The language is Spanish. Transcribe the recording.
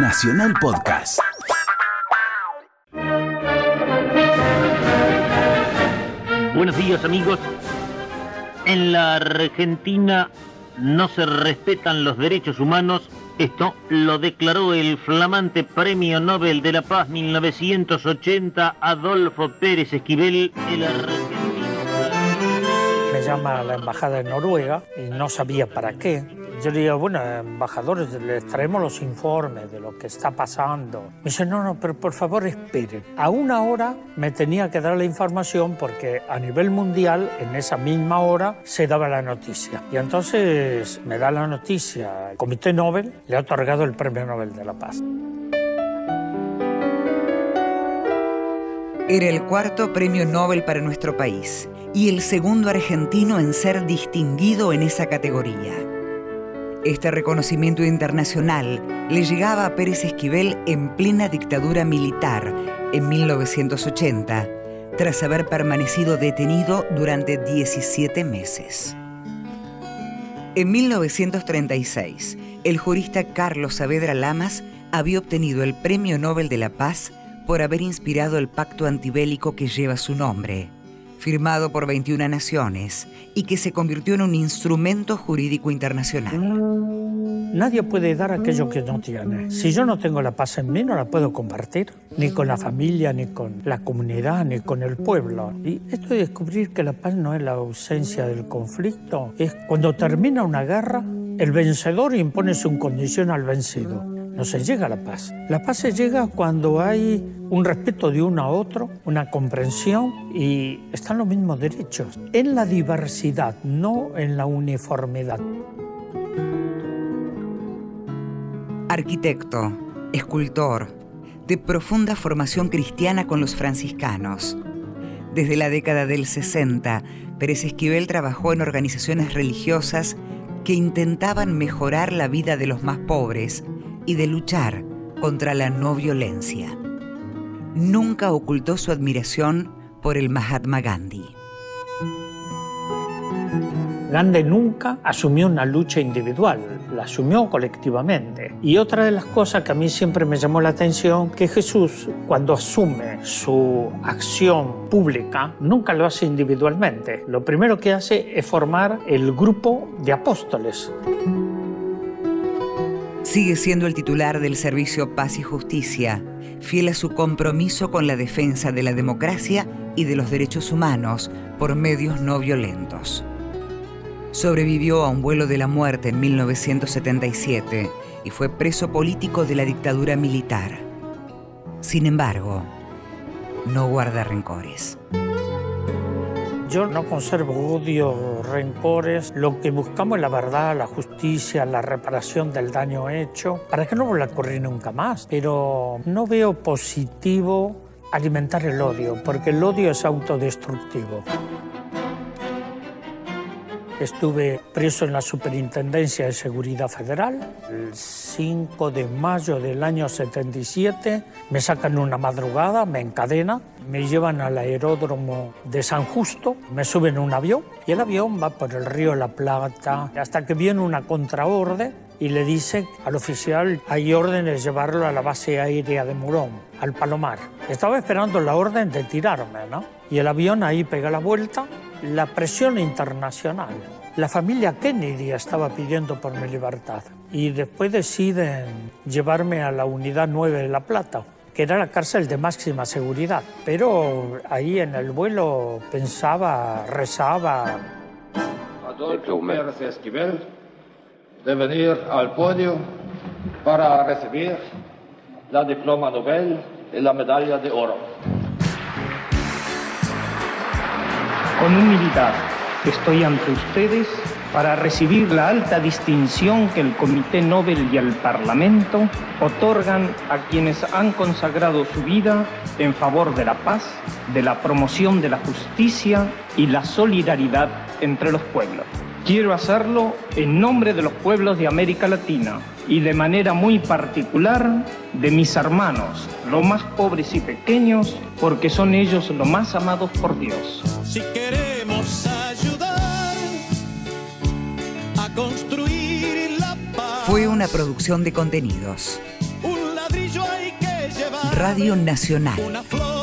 Nacional Podcast. Buenos días amigos. En la Argentina no se respetan los derechos humanos. Esto lo declaró el flamante Premio Nobel de la Paz 1980 Adolfo Pérez Esquivel, el argentino. Me llama a la embajada de Noruega y no sabía para qué. Yo le digo, bueno, embajadores, les traemos los informes de lo que está pasando. Me dice, no, no, pero por favor esperen. A una hora me tenía que dar la información porque a nivel mundial, en esa misma hora, se daba la noticia. Y entonces me da la noticia, el Comité Nobel le ha otorgado el Premio Nobel de la Paz. Era el cuarto premio Nobel para nuestro país y el segundo argentino en ser distinguido en esa categoría. Este reconocimiento internacional le llegaba a Pérez Esquivel en plena dictadura militar en 1980, tras haber permanecido detenido durante 17 meses. En 1936, el jurista Carlos Saavedra Lamas había obtenido el Premio Nobel de la Paz por haber inspirado el pacto antibélico que lleva su nombre firmado por 21 naciones y que se convirtió en un instrumento jurídico internacional. Nadie puede dar aquello que no tiene. Si yo no tengo la paz en mí, no la puedo compartir, ni con la familia, ni con la comunidad, ni con el pueblo. Y esto de descubrir que la paz no es la ausencia del conflicto, es cuando termina una guerra, el vencedor impone su condición al vencido no se llega a la paz. La paz se llega cuando hay un respeto de uno a otro, una comprensión y están los mismos derechos. En la diversidad, no en la uniformidad. Arquitecto, escultor, de profunda formación cristiana con los franciscanos. Desde la década del 60, Pérez Esquivel trabajó en organizaciones religiosas que intentaban mejorar la vida de los más pobres y de luchar contra la no violencia. Nunca ocultó su admiración por el Mahatma Gandhi. Gandhi nunca asumió una lucha individual, la asumió colectivamente. Y otra de las cosas que a mí siempre me llamó la atención, que Jesús cuando asume su acción pública, nunca lo hace individualmente. Lo primero que hace es formar el grupo de apóstoles sigue siendo el titular del Servicio Paz y Justicia, fiel a su compromiso con la defensa de la democracia y de los derechos humanos por medios no violentos. Sobrevivió a un vuelo de la muerte en 1977 y fue preso político de la dictadura militar. Sin embargo, no guarda rencores. Yo no conservo odio, rencores. Lo que buscamos es la verdad, la justicia, la reparación del daño hecho, para que no vuelva a ocurrir nunca más. Pero no veo positivo alimentar el odio, porque el odio es autodestructivo. Estuve preso en la Superintendencia de Seguridad Federal. El 5 de mayo del año 77 me sacan una madrugada, me encadenan, me llevan al aeródromo de San Justo, me suben a un avión y el avión va por el río La Plata hasta que viene una contraorde y le dice al oficial hay órdenes de llevarlo a la base aérea de Murón, al Palomar. Estaba esperando la orden de tirarme, ¿no? Y el avión ahí pega la vuelta la presión internacional. La familia Kennedy estaba pidiendo por mi libertad y después deciden llevarme a la unidad 9 de La Plata, que era la cárcel de máxima seguridad. Pero ahí en el vuelo pensaba, rezaba. Adolfo Pérez Esquivel de venir al podio para recibir la diploma Nobel y la medalla de oro. Con humildad estoy ante ustedes para recibir la alta distinción que el Comité Nobel y el Parlamento otorgan a quienes han consagrado su vida en favor de la paz, de la promoción de la justicia y la solidaridad entre los pueblos. Quiero hacerlo en nombre de los pueblos de América Latina y de manera muy particular de mis hermanos, los más pobres y pequeños, porque son ellos los más amados por Dios. Si queremos ayudar a construir la paz. Fue una producción de contenidos. Radio Nacional. Una flor, un corazón, una porción